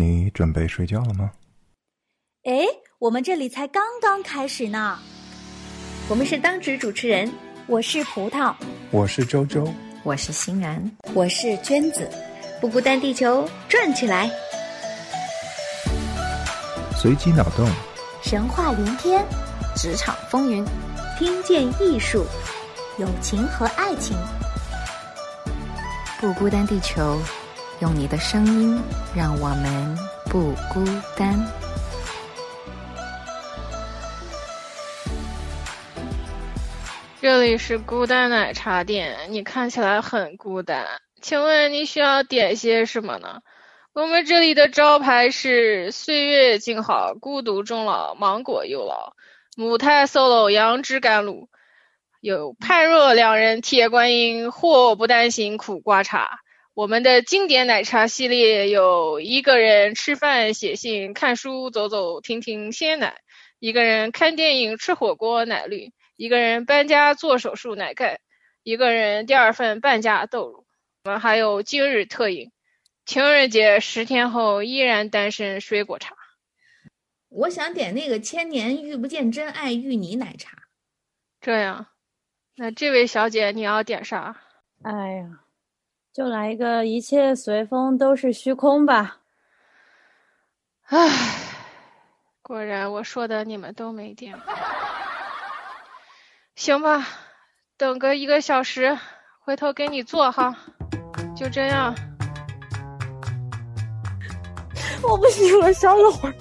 你准备睡觉了吗？哎，我们这里才刚刚开始呢。我们是当值主持人，我是葡萄，我是周周，我是欣然，我是娟子。不孤单，地球转起来，随机脑洞，神话连篇，职场风云，听见艺术，友情和爱情。不孤单，地球，用你的声音让我们不孤单。这里是孤单奶茶店，你看起来很孤单。请问你需要点些什么呢？我们这里的招牌是岁月静好，孤独终老，芒果又老，母胎 solo，杨枝甘露，有判若两人，铁观音，祸不单行，苦瓜茶。我们的经典奶茶系列有一个人吃饭、写信、看书、走走停停鲜奶；一个人看电影、吃火锅奶绿；一个人搬家、做手术奶盖；一个人第二份半价豆乳。我们还有今日特饮，情人节十天后依然单身水果茶。我想点那个千年遇不见真爱芋泥奶茶。这样，那这位小姐你要点啥？哎呀，就来一个一切随风都是虚空吧。唉，果然我说的你们都没点。行吧，等个一个小时，回头给你做哈。就这样，我不行了，消了会儿。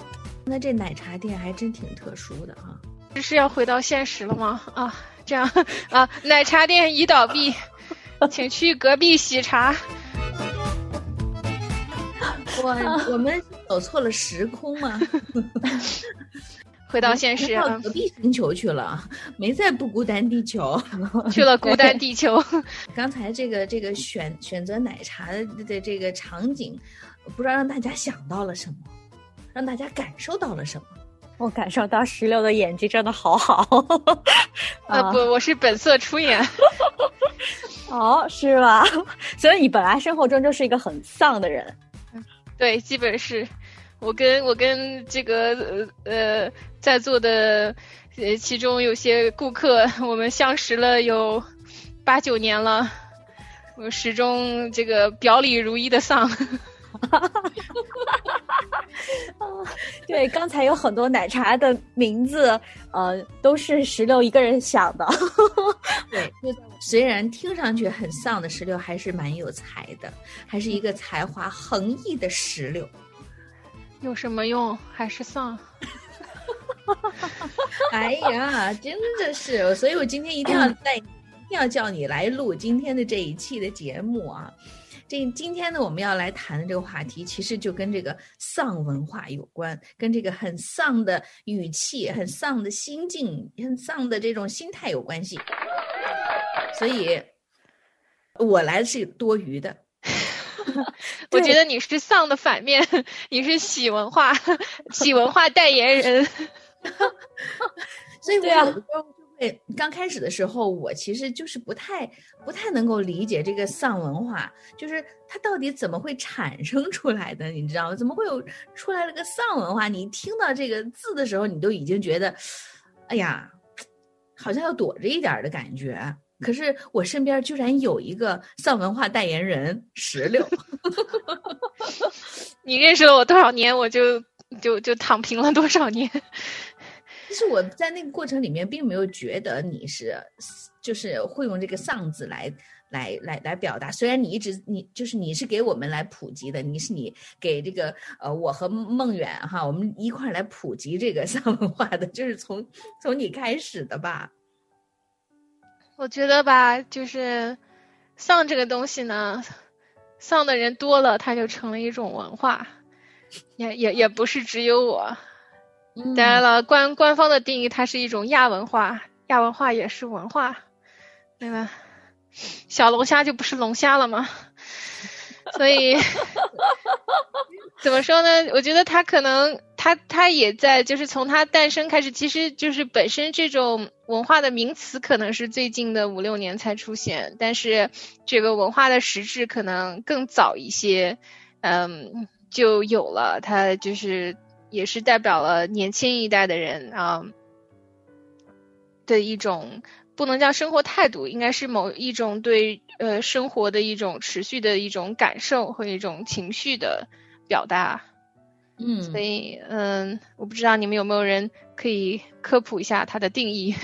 那这奶茶店还真挺特殊的啊！这是要回到现实了吗？啊，这样啊，奶茶店已倒闭，请去隔壁喜茶。我我们走错了时空吗？回到现实，到隔壁星球去了，没在不孤单地球，去了孤单地球。刚才这个这个选选择奶茶的这个场景，不知道让大家想到了什么，让大家感受到了什么。我感受到石榴的演技真的好好。啊不，我是本色出演。哦，是吧？所以你本来生活中就是一个很丧的人。对，基本是。我跟我跟这个呃呃在座的呃其中有些顾客，我们相识了有八九年了，我始终这个表里如一的丧。对，刚才有很多奶茶的名字，呃，都是石榴一个人想的。对，虽然听上去很丧的石榴，还是蛮有才的，还是一个才华横溢的石榴。有什么用？还是丧。哎呀，真的是，所以我今天一定要 带，一定要叫你来录今天的这一期的节目啊！这今天呢，我们要来谈的这个话题，其实就跟这个丧文化有关，跟这个很丧的语气、很丧的心境、很丧的这种心态有关系。所以，我来是多余的。我觉得你是丧的反面，你是喜文化，喜文化代言人。所以，我有时候就会刚开始的时候，我其实就是不太不太能够理解这个丧文化，就是它到底怎么会产生出来的？你知道吗？怎么会有出来了个丧文化？你听到这个字的时候，你都已经觉得，哎呀，好像要躲着一点的感觉。可是我身边居然有一个丧文化代言人石榴，你认识了我多少年，我就就就躺平了多少年。其实我在那个过程里面并没有觉得你是就是会用这个丧字来来来来表达。虽然你一直你就是你是给我们来普及的，你是你给这个呃我和孟远哈，我们一块来普及这个 丧文化的，就是从从你开始的吧。我觉得吧，就是丧这个东西呢，丧的人多了，它就成了一种文化。也也也不是只有我。当然了，官官方的定义，它是一种亚文化，亚文化也是文化，对吧？小龙虾就不是龙虾了吗？所以 怎么说呢？我觉得它可能，它它也在，就是从它诞生开始，其实就是本身这种文化的名词可能是最近的五六年才出现，但是这个文化的实质可能更早一些。嗯，就有了，它就是也是代表了年轻一代的人啊的一种不能叫生活态度，应该是某一种对呃生活的一种持续的一种感受和一种情绪的表达。嗯，所以嗯，我不知道你们有没有人可以科普一下它的定义。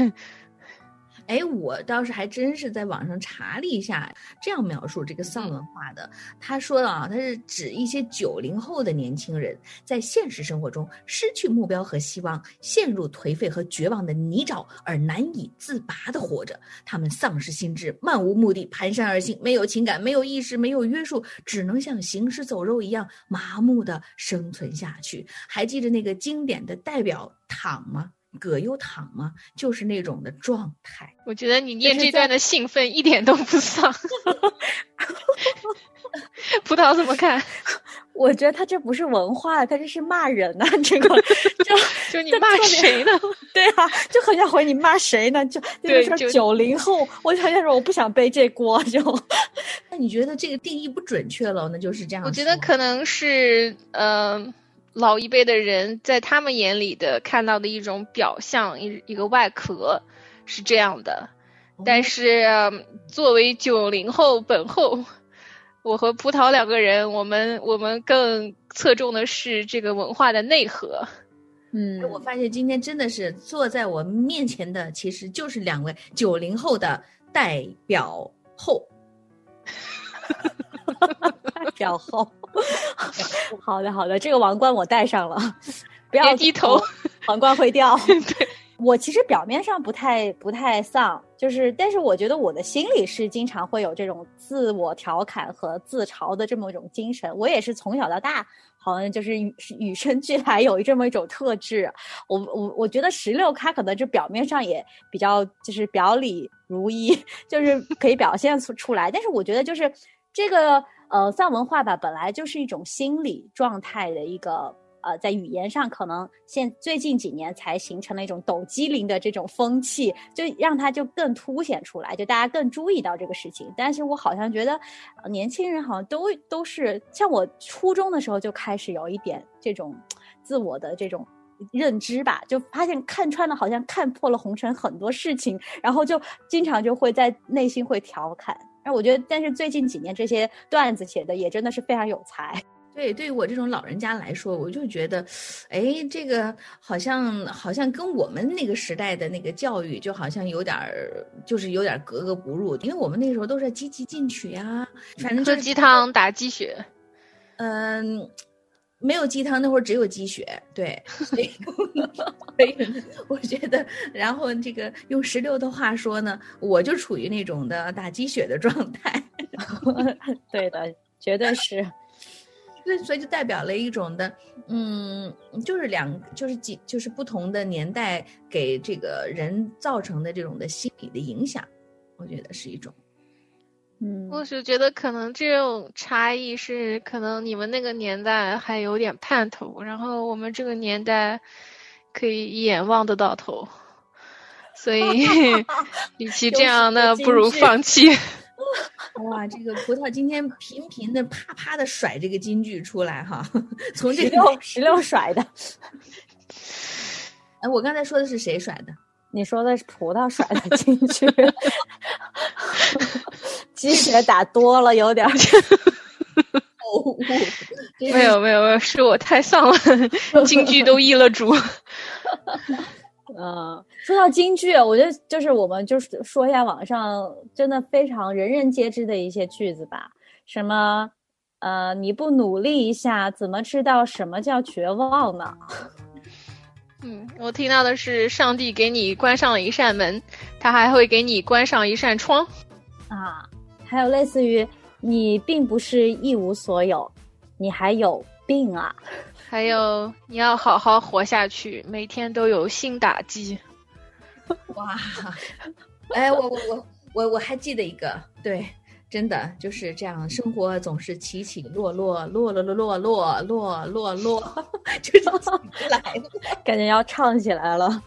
哎，我倒是还真是在网上查了一下，这样描述这个丧文化的。他说啊，他是指一些九零后的年轻人在现实生活中失去目标和希望，陷入颓废和绝望的泥沼而难以自拔的活着。他们丧失心智，漫无目的，蹒跚而行，没有情感，没有意识，没有约束，只能像行尸走肉一样麻木的生存下去。还记得那个经典的代表躺吗？葛优躺吗？就是那种的状态。我觉得你念这段的兴奋一点都不丧。葡萄怎么看？我觉得他这不是文化，他这是骂人呐、这个 就 就你骂谁呢？对啊，就很想回你骂谁呢？就就是说九零后，我就很想说我不想背这锅，就那你觉得这个定义不准确了？那就是这样。我觉得可能是呃老一辈的人在他们眼里的看到的一种表象，一一个外壳是这样的。但是、呃作为九零后本后，我和葡萄两个人，我们我们更侧重的是这个文化的内核。嗯哎我发现今天真的是坐在我面前的，其实就是两位九零后的代表后。表后。好的，好的，这个王冠我戴上了，不要低头，皇冠会掉。对，我其实表面上不太不太丧，就是，但是我觉得我的心里是经常会有这种自我调侃和自嘲的这么一种精神。我也是从小到大，好像就是与与生俱来有这么一种特质。我我我觉得十六咖可能就表面上也比较就是表里如一，就是可以表现出出来，但是我觉得就是这个呃丧文化吧，本来就是一种心理状态的一个。呃，在语言上可能现最近几年才形成了一种抖机灵的这种风气，就让它就更凸显出来，就大家更注意到这个事情。但是我好像觉得，年轻人好像都都是像我初中的时候就开始有一点这种自我的这种认知吧，就发现看穿了，好像看破了红尘很多事情，然后就经常就会在内心会调侃。那我觉得，但是最近几年这些段子写的也真的是非常有才。对，对于我这种老人家来说，我就觉得，哎，这个好像好像跟我们那个时代的那个教育，就好像有点儿，就是有点格格不入。因为我们那时候都是积极进取呀，反正就鸡汤打鸡血。嗯，没有鸡汤，那会儿只有鸡血。对，所以我觉得，然后这个用石榴的话说呢，我就处于那种的打鸡血的状态。对的，绝对是。对，所以就代表了一种的，嗯，就是两，就是几，就是不同的年代给这个人造成的这种的心理的影响，我觉得是一种。嗯，我是觉得可能这种差异是，可能你们那个年代还有点盼头，然后我们这个年代可以一眼望得到头，所以 与其这样，那不如放弃。哇，这个葡萄今天频频的啪啪的甩这个金句出来哈，从这十个石榴甩的，哎，我刚才说的是谁甩的？你说的是葡萄甩的进去，鸡血打多了有点 没有没有没有，是我太丧了，京剧都易了主。嗯，说到京剧，我觉得就是我们就是说一下网上真的非常人人皆知的一些句子吧，什么呃，你不努力一下，怎么知道什么叫绝望呢？嗯，我听到的是上帝给你关上了一扇门，他还会给你关上一扇窗。啊，还有类似于你并不是一无所有，你还有病啊。还有，你要好好活下去，每天都有新打击。哇，哎，我我我我我还记得一个，对，真的就是这样，生活总是起起落落，落落落落落落落落，就是起来了。感觉要唱起来了。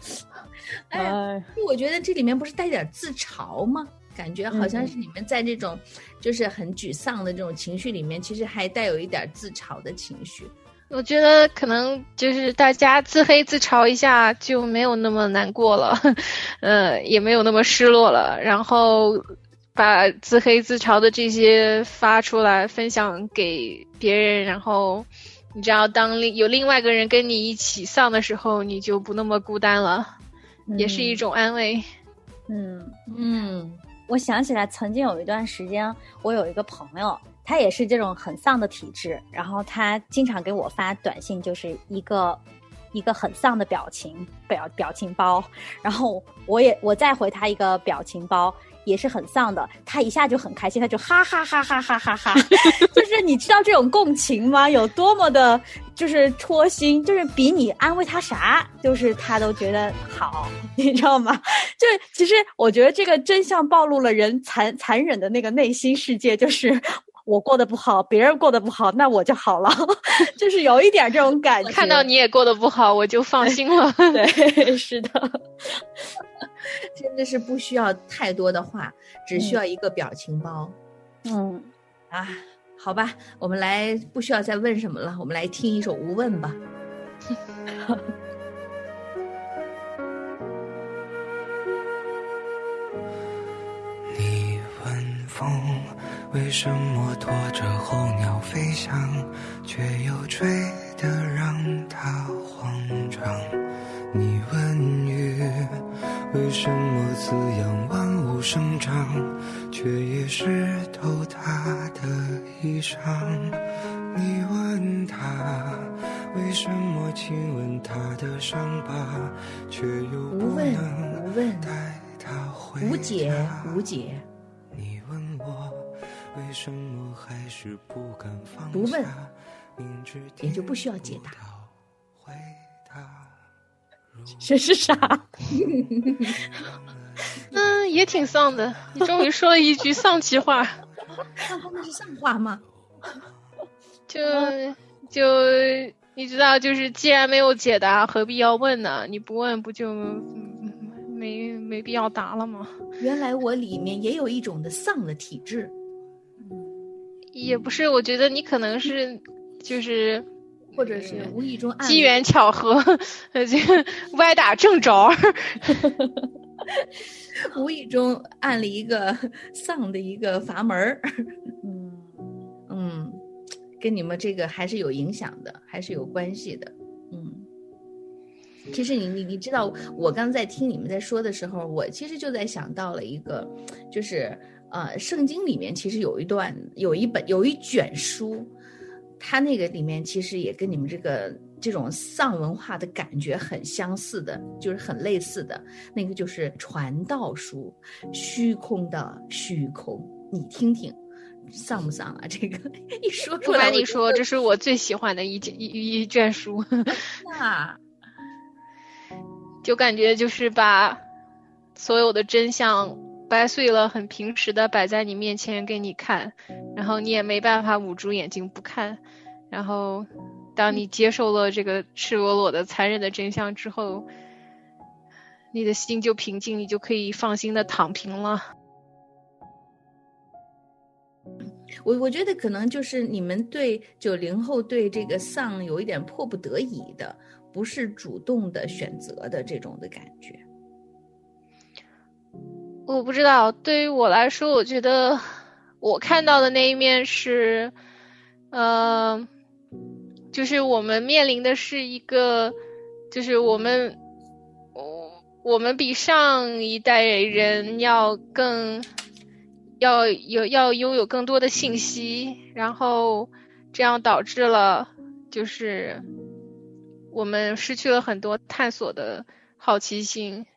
哎，我觉得这里面不是带点自嘲吗？感觉好像是你们在这种就是很沮丧的这种情绪里面，其实还带有一点自嘲的情绪。我觉得可能就是大家自黑自嘲一下就没有那么难过了，呃，也没有那么失落了。然后把自黑自嘲的这些发出来，分享给别人，然后你知道，当另有另外一个人跟你一起丧的时候，你就不那么孤单了，也是一种安慰。嗯嗯，我想起来，曾经有一段时间，我有一个朋友。他也是这种很丧的体质，然后他经常给我发短信，就是一个一个很丧的表情表表情包，然后我也我再回他一个表情包，也是很丧的，他一下就很开心，他就哈哈哈哈哈哈哈，就是你知道这种共情吗？有多么的，就是戳心，就是比你安慰他啥，就是他都觉得好，你知道吗？就其实我觉得这个真相暴露了人残残忍的那个内心世界，就是。我过得不好，别人过得不好，那我就好了，就是有一点这种感觉。看到你也过得不好，我就放心了。对，是的，真的是不需要太多的话，只需要一个表情包。嗯，啊，好吧，我们来不需要再问什么了，我们来听一首《无问》吧。你问风。为什么拖着候鸟飞翔，却又追得让他慌张？你问雨，为什么滋养万物生长，却也湿透他的衣裳？你问他，为什么亲吻他的伤疤，却又不能带他回家？无解，无解。为什么还是不敢放不问，也就不需要解答。这是啥？嗯，也挺丧的。你终于说了一句丧气话。那那是丧话吗？就就你知道，就是既然没有解答，何必要问呢？你不问，不就没没必要答了吗？原来我里面也有一种的丧的体质。也不是，我觉得你可能是，就是，或者是无意中机缘巧合，这个歪打正着，无意中按了一个丧的一个阀门儿，嗯嗯，跟你们这个还是有影响的，还是有关系的，嗯。其实你你你知道，我刚在听你们在说的时候，我其实就在想到了一个，就是。呃，圣经里面其实有一段，有一本，有一卷书，它那个里面其实也跟你们这个这种丧文化的感觉很相似的，就是很类似的。那个就是传道书，虚空的虚空，你听听，丧不丧啊？这个 一说出来，不瞒你说，这是我最喜欢的一卷一一卷书。那，就感觉就是把所有的真相。掰碎了，很平时的摆在你面前给你看，然后你也没办法捂住眼睛不看。然后，当你接受了这个赤裸裸的、残忍的真相之后，你的心就平静，你就可以放心的躺平了。我我觉得可能就是你们对九零后对这个丧有一点迫不得已的，不是主动的选择的这种的感觉。我不知道，对于我来说，我觉得我看到的那一面是，呃，就是我们面临的是一个，就是我们，我我们比上一代人要更，要有要拥有更多的信息，然后这样导致了，就是我们失去了很多探索的好奇心。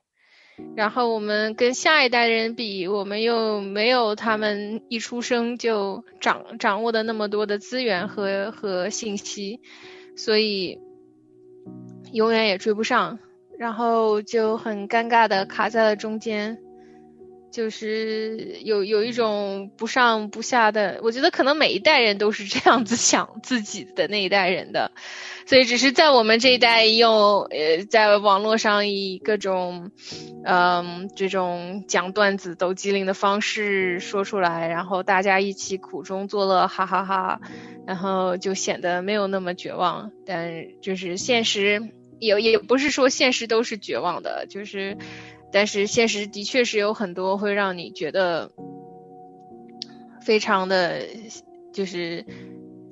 然后我们跟下一代人比，我们又没有他们一出生就掌掌握的那么多的资源和和信息，所以永远也追不上，然后就很尴尬的卡在了中间。就是有有一种不上不下的，我觉得可能每一代人都是这样子想自己的那一代人的，所以只是在我们这一代用呃在网络上以各种嗯这种讲段子抖机灵的方式说出来，然后大家一起苦中作乐，哈哈哈，然后就显得没有那么绝望，但就是现实也也不是说现实都是绝望的，就是。但是现实的确是有很多会让你觉得非常的，就是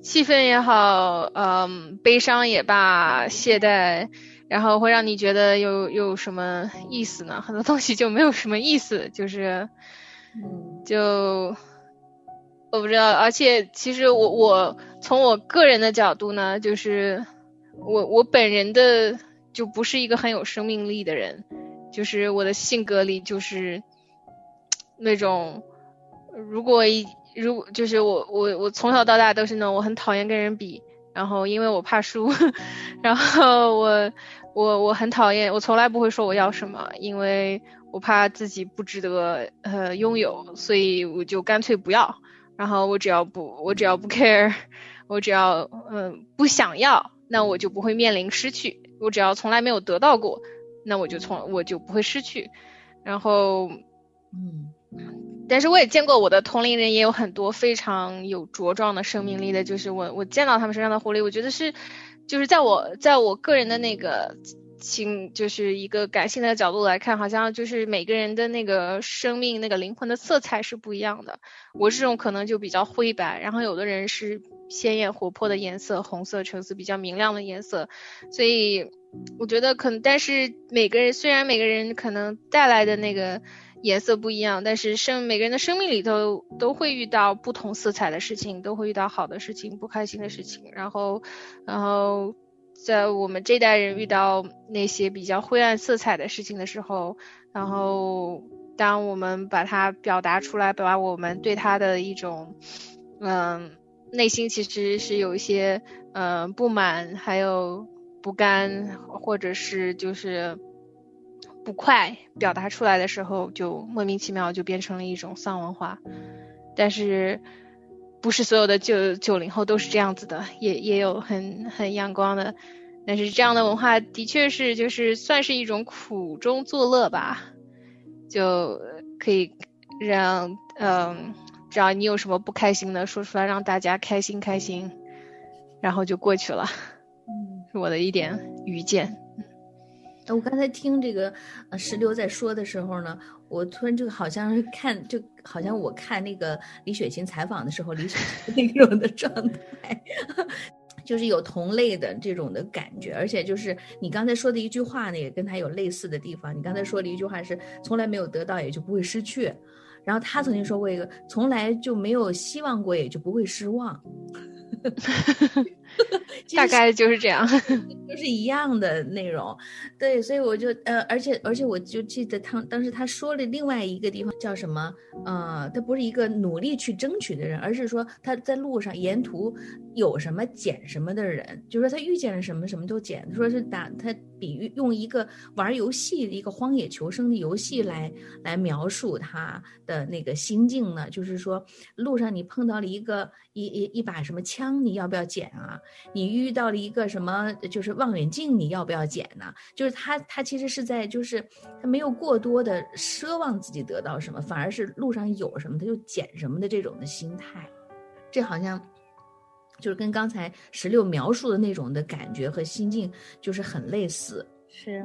气愤也好，嗯，悲伤也罢，懈怠，然后会让你觉得有有什么意思呢？很多东西就没有什么意思，就是，就我不知道。而且其实我我从我个人的角度呢，就是我我本人的就不是一个很有生命力的人。就是我的性格里就是那种，如果一如果就是我我我从小到大都是那种我很讨厌跟人比，然后因为我怕输，然后我我我很讨厌，我从来不会说我要什么，因为我怕自己不值得呃拥有，所以我就干脆不要。然后我只要不我只要不 care，我只要嗯不想要，那我就不会面临失去。我只要从来没有得到过。那我就从我就不会失去，然后，嗯，但是我也见过我的同龄人也有很多非常有茁壮的生命力的，就是我我见到他们身上的活力，我觉得是，就是在我在我个人的那个情，就是一个感性的角度来看，好像就是每个人的那个生命那个灵魂的色彩是不一样的。我这种可能就比较灰白，然后有的人是鲜艳活泼的颜色，红色、橙色比较明亮的颜色，所以。我觉得可能，但是每个人虽然每个人可能带来的那个颜色不一样，但是生每个人的生命里头都会遇到不同色彩的事情，都会遇到好的事情、不开心的事情。然后，然后在我们这代人遇到那些比较灰暗色彩的事情的时候，然后当我们把它表达出来，把我们对他的一种嗯内心其实是有一些嗯不满，还有。不甘，或者是就是不快表达出来的时候，就莫名其妙就变成了一种丧文化。但是不是所有的九九零后都是这样子的，也也有很很阳光的。但是这样的文化的确是就是算是一种苦中作乐吧，就可以让嗯，只要你有什么不开心的说出来，让大家开心开心，然后就过去了。是我的一点愚见。我刚才听这个石榴在说的时候呢，我突然就好像是看，就好像我看那个李雪琴采访的时候，李雪琴那种的状态，就是有同类的这种的感觉。而且就是你刚才说的一句话呢，也跟他有类似的地方。你刚才说的一句话是从来没有得到，也就不会失去。然后他曾经说过一个，从来就没有希望过，也就不会失望。大概就是这样，都是一样的内容。对，所以我就呃，而且而且我就记得他当时他说了另外一个地方叫什么？呃，他不是一个努力去争取的人，而是说他在路上沿途有什么捡什么的人，就说他遇见了什么什么都捡。说是打他比喻用一个玩游戏的一个荒野求生的游戏来来描述他的那个心境呢，就是说路上你碰到了一个。一一一把什么枪，你要不要捡啊？你遇到了一个什么，就是望远镜，你要不要捡呢？就是他，他其实是在，就是他没有过多的奢望自己得到什么，反而是路上有什么他就捡什么的这种的心态。这好像就是跟刚才十六描述的那种的感觉和心境，就是很类似。是，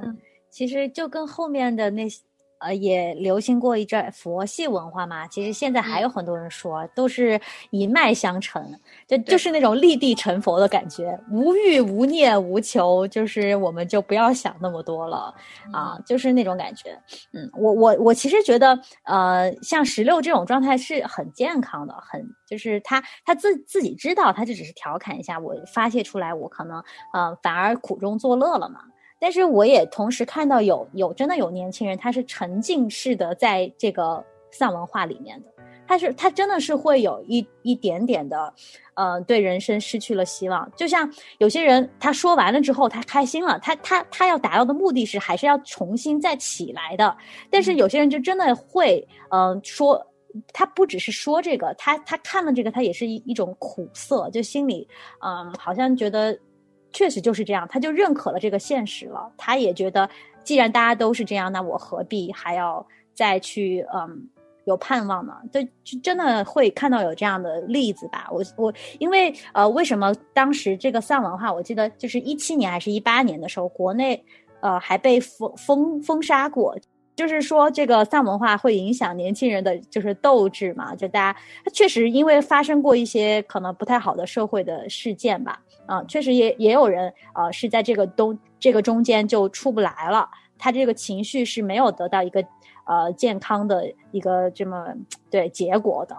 其实就跟后面的那些。呃，也流行过一阵佛系文化嘛。其实现在还有很多人说，都是一脉相承，就就是那种立地成佛的感觉，无欲无念无求，就是我们就不要想那么多了啊，就是那种感觉。嗯，我我我其实觉得，呃，像石榴这种状态是很健康的，很就是他他自自己知道，他就只是调侃一下，我发泄出来，我可能呃反而苦中作乐了嘛。但是我也同时看到有有真的有年轻人，他是沉浸式的在这个丧文化里面的，他是他真的是会有一一点点的，呃，对人生失去了希望。就像有些人他说完了之后，他开心了，他他他要达到的目的是还是要重新再起来的。但是有些人就真的会，嗯、说他不只是说这个，他他看了这个，他也是一一种苦涩，就心里，嗯，好像觉得确实就是这样，他就认可了这个现实了。他也觉得，既然大家都是这样，那我何必还要再去嗯有盼望呢？就就真的会看到有这样的例子吧。我我因为呃，为什么当时这个丧文化，我记得就是一七年还是一八年的时候，国内呃还被封封封杀过。就是说，这个丧文化会影响年轻人的就是斗志嘛？就大家确实因为发生过一些可能不太好的社会的事件吧，啊、确实也也有人呃是在这个东这个中间就出不来了，他这个情绪是没有得到一个呃健康的一个这么对结果的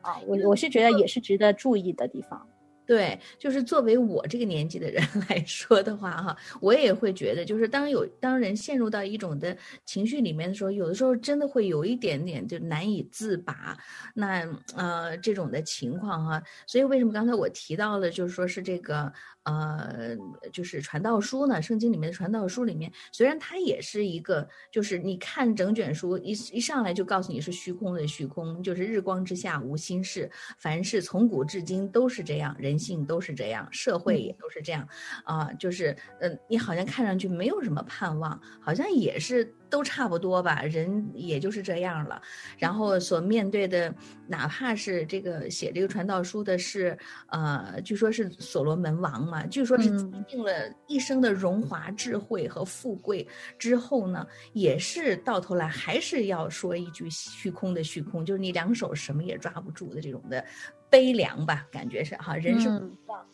啊，我我是觉得也是值得注意的地方。对，就是作为我这个年纪的人 来说的话，哈，我也会觉得，就是当有当人陷入到一种的情绪里面的时候，有的时候真的会有一点点就难以自拔。那呃，这种的情况哈，所以为什么刚才我提到了，就是说是这个呃，就是传道书呢？圣经里面的传道书里面，虽然它也是一个，就是你看整卷书一一上来就告诉你是虚空的虚空，就是日光之下无心事，凡事从古至今都是这样，人性都是这样，社会也都是这样，啊、就是嗯、呃你好像看上去没有什么盼望，好像也是都差不多吧，人也就是这样了。然后所面对的，哪怕是这个写这个传道书的是，呃，据说是所罗门王嘛，据说是嗯尽了一生的荣华智慧和富贵之后呢，也是到头来还是要说一句虚空的虚空，就是你两手什么也抓不住的这种的悲凉吧，感觉是哈，人生嗯无望。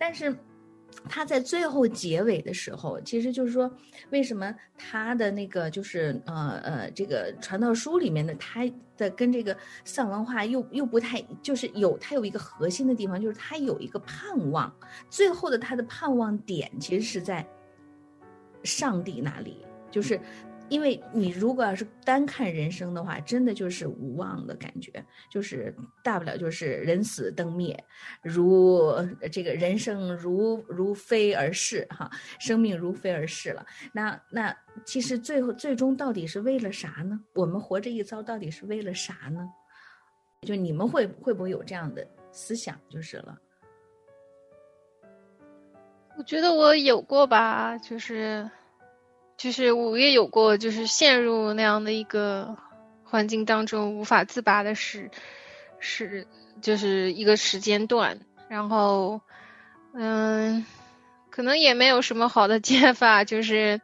但是他在最后结尾的时候，其实就是说，为什么他的那个就是呃呃这个传道书里面的他的跟这个丧文化又又不太，就是有他有一个核心的地方，就是他有一个盼望，最后的他的盼望点其实是在上帝那里，就是。因为你如果要是单看人生的话，真的就是无望的感觉，就是大不了就是人死灯灭，如这个人生如如飞而逝哈，生命如飞而逝了。那那其实最后最终到底是为了啥呢？我们活这一遭到底是为了啥呢？就你们会会不会有这样的思想就是了？我觉得我有过吧，就是，就是我也有过，就是陷入那样的一个环境当中无法自拔的时，是就是一个时间段，然后，嗯，可能也没有什么好的解法，就是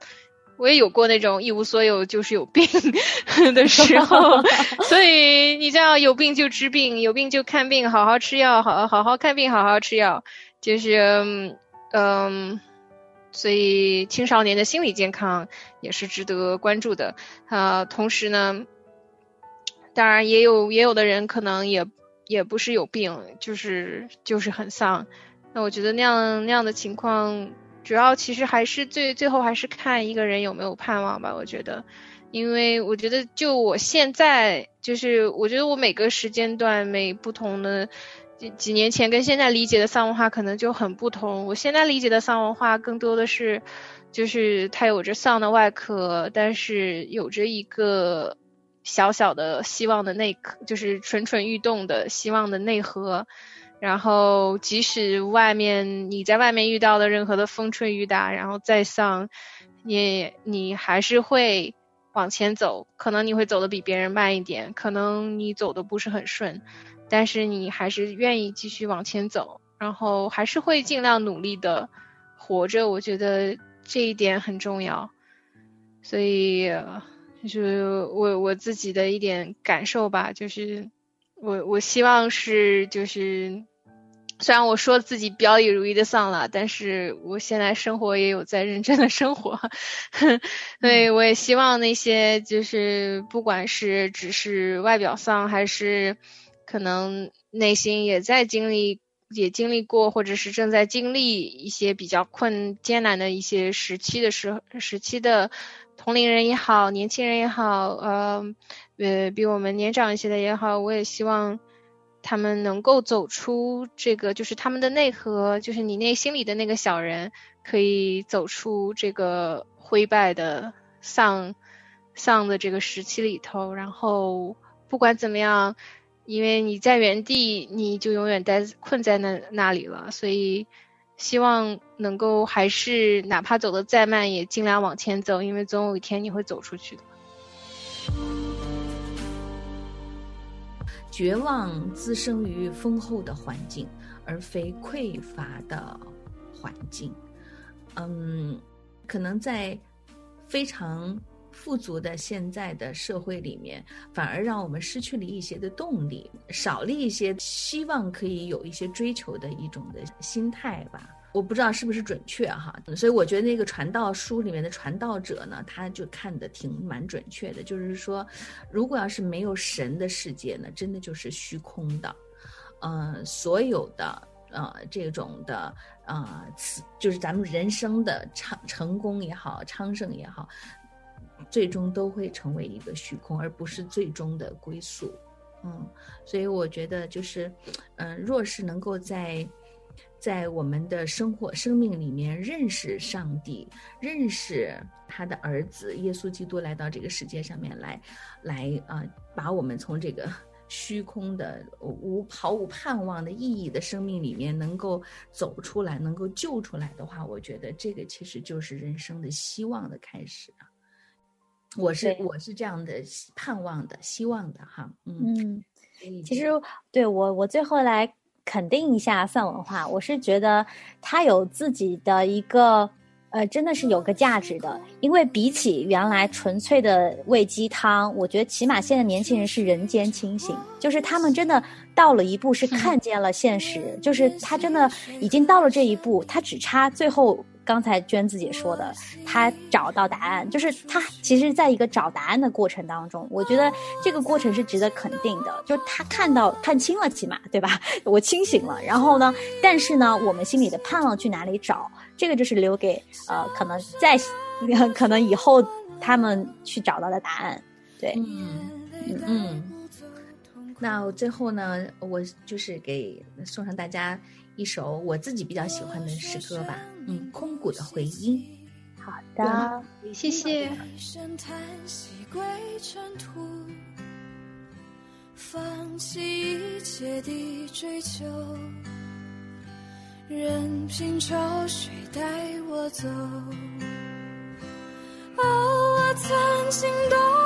我也有过那种一无所有就是有病 的时候，所以你知道有病就治病，有病就看病，好好吃药，好好好看病，好好吃药，就是。嗯，所以青少年的心理健康也是值得关注的。啊，同时呢，当然也有也有的人可能也也不是有病，就是就是很丧。那我觉得那样那样的情况，主要其实还是最最后还是看一个人有没有盼望吧。我觉得，因为我觉得就我现在就是，我觉得我每个时间段每不同的。几几年前跟现在理解的丧文化可能就很不同。我现在理解的丧文化更多的是，就是它有着丧的外壳，但是有着一个小小的希望的内壳，就是蠢蠢欲动的希望的内核。然后，即使外面你在外面遇到的任何的风吹雨打，然后再丧，你你还是会往前走。可能你会走的比别人慢一点，可能你走的不是很顺。但是你还是愿意继续往前走，然后还是会尽量努力的活着。我觉得这一点很重要，所以就是我我自己的一点感受吧，就是我我希望是就是，虽然我说自己表里如一的丧了，但是我现在生活也有在认真的生活，所以我也希望那些就是不管是只是外表丧还是。可能内心也在经历，也经历过，或者是正在经历一些比较困艰难的一些时期的时时期的同龄人也好，年轻人也好，呃，呃，比我们年长一些的也好，我也希望他们能够走出这个，就是他们的内核，就是你内心里的那个小人，可以走出这个灰败的丧丧的这个时期里头。然后不管怎么样，因为你在原地，你就永远待困在那那里了，所以希望能够还是哪怕走得再慢，也尽量往前走，因为总有一天你会走出去的。绝望滋生于丰厚的环境，而非匮乏的环境。嗯，可能在非常富足的现在的社会里面，反而让我们失去了一些的动力，少了一些希望可以有一些追求的一种的心态吧。我不知道是不是准确哈，所以我觉得那个传道书里面的传道者呢，他就看的挺蛮准确的，就是说，如果要是没有神的世界呢，真的就是虚空的，嗯，所有的呃这种的呃，就是咱们人生的成成功也好，昌盛也好，最终都会成为一个虚空，而不是最终的归宿。嗯，所以我觉得就是，嗯，若是能够在。在我们的生活、生命里面认识上帝，认识他的儿子耶稣基督来到这个世界上面来，来啊，把我们从这个 虚空的、无毫无盼望的意义的生命里面能够走出来，能够救出来的话，我觉得这个其实就是人生的希望的开始啊！我是我是这样的盼望的、希望的哈，嗯，其实对我我最后来。肯定一下范文化，我是觉得它有自己的一个，呃，真的是有个价值的。因为比起原来纯粹的喂鸡汤，我觉得起码现在年轻人是人间清醒，就是他们真的到了一步是看见了现实，就是他真的已经到了这一步，他只差最后。刚才娟子姐说的，他找到答案，就是他其实在一个找答案的过程当中，我觉得这个过程是值得肯定的。就是他看到看清了，起码对吧？我清醒了。然后呢，但是呢，我们心里的盼望去哪里找？这个就是留给呃，可能在 可能以后他们去找到的答案。对，嗯嗯。那最后呢，我就是给送上大家。一首我自己比较喜欢的诗歌吧，嗯，空谷的回音。好的，谢谢。放弃一切的追求，任凭潮水带我走。哦，我曾经多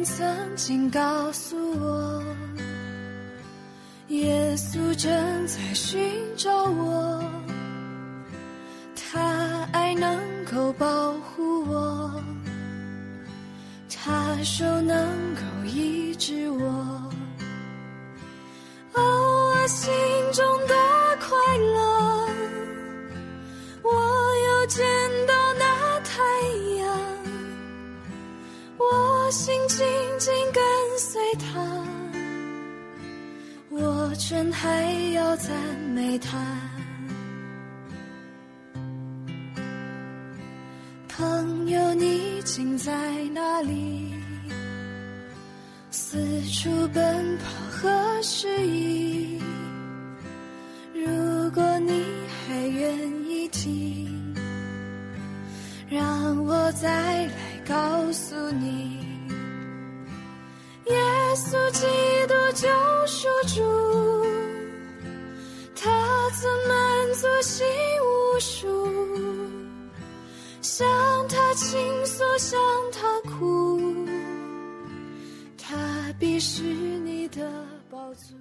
人曾经告诉我，耶稣正在寻找我，他爱能够保护我，他手能够。医治我，哦，我心我却还要赞美他。朋友，你竟在哪里？四处奔跑和失意，如果你还愿意听，让我再来告诉你，稣基督救赎主，他曾满足心无数，向他倾诉，向他哭。他必是你的宝座。